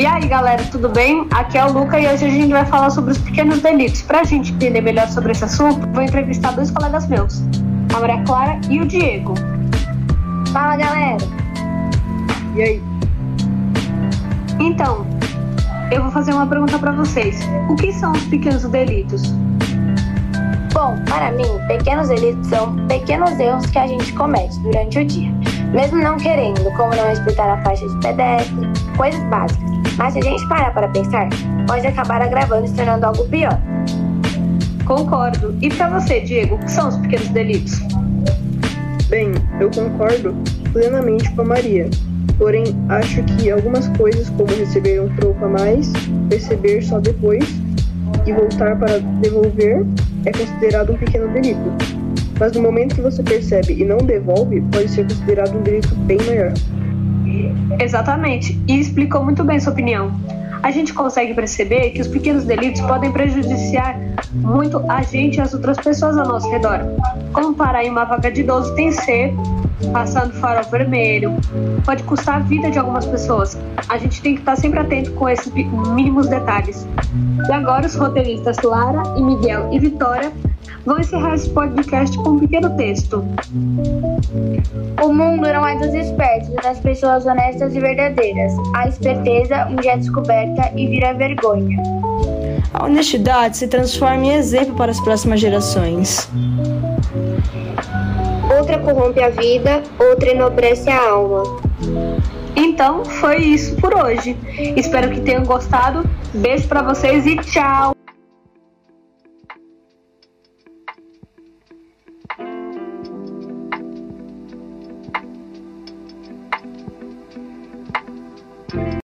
E aí, galera, tudo bem? Aqui é o Luca e hoje a gente vai falar sobre os pequenos delitos. Pra gente entender melhor sobre esse assunto, vou entrevistar dois colegas meus, a Maria Clara e o Diego. Fala, galera! E aí? Então, eu vou fazer uma pergunta para vocês. O que são os pequenos delitos? Bom, para mim, pequenos delitos são pequenos erros que a gente comete durante o dia, mesmo não querendo, como não respeitar a faixa de pedestre, coisas básicas. Mas se a gente parar para pensar, pode acabar agravando e se tornando algo pior. Concordo. E para você, Diego, o que são os pequenos delitos? Bem, eu concordo plenamente com a Maria. Porém, acho que algumas coisas, como receber um troco a mais, perceber só depois e voltar para devolver, é considerado um pequeno delito. Mas no momento que você percebe e não devolve, pode ser considerado um delito bem maior. Exatamente, e explicou muito bem sua opinião. A gente consegue perceber que os pequenos delitos podem prejudiciar muito a gente e as outras pessoas ao nosso redor. Como parar em uma vaga de idoso tem ser passando farol vermelho, pode custar a vida de algumas pessoas. A gente tem que estar sempre atento com esses mínimos detalhes. E agora os roteiristas Lara e Miguel e Vitória vão encerrar esse podcast com um pequeno texto. O mundo não é dos espertos, é das pessoas honestas e verdadeiras. A esperteza um dia é descoberta e vira vergonha. A honestidade se transforma em exemplo para as próximas gerações. Outra corrompe a vida, outra enobrece a alma. Então, foi isso por hoje. Espero que tenham gostado. Beijo para vocês e tchau!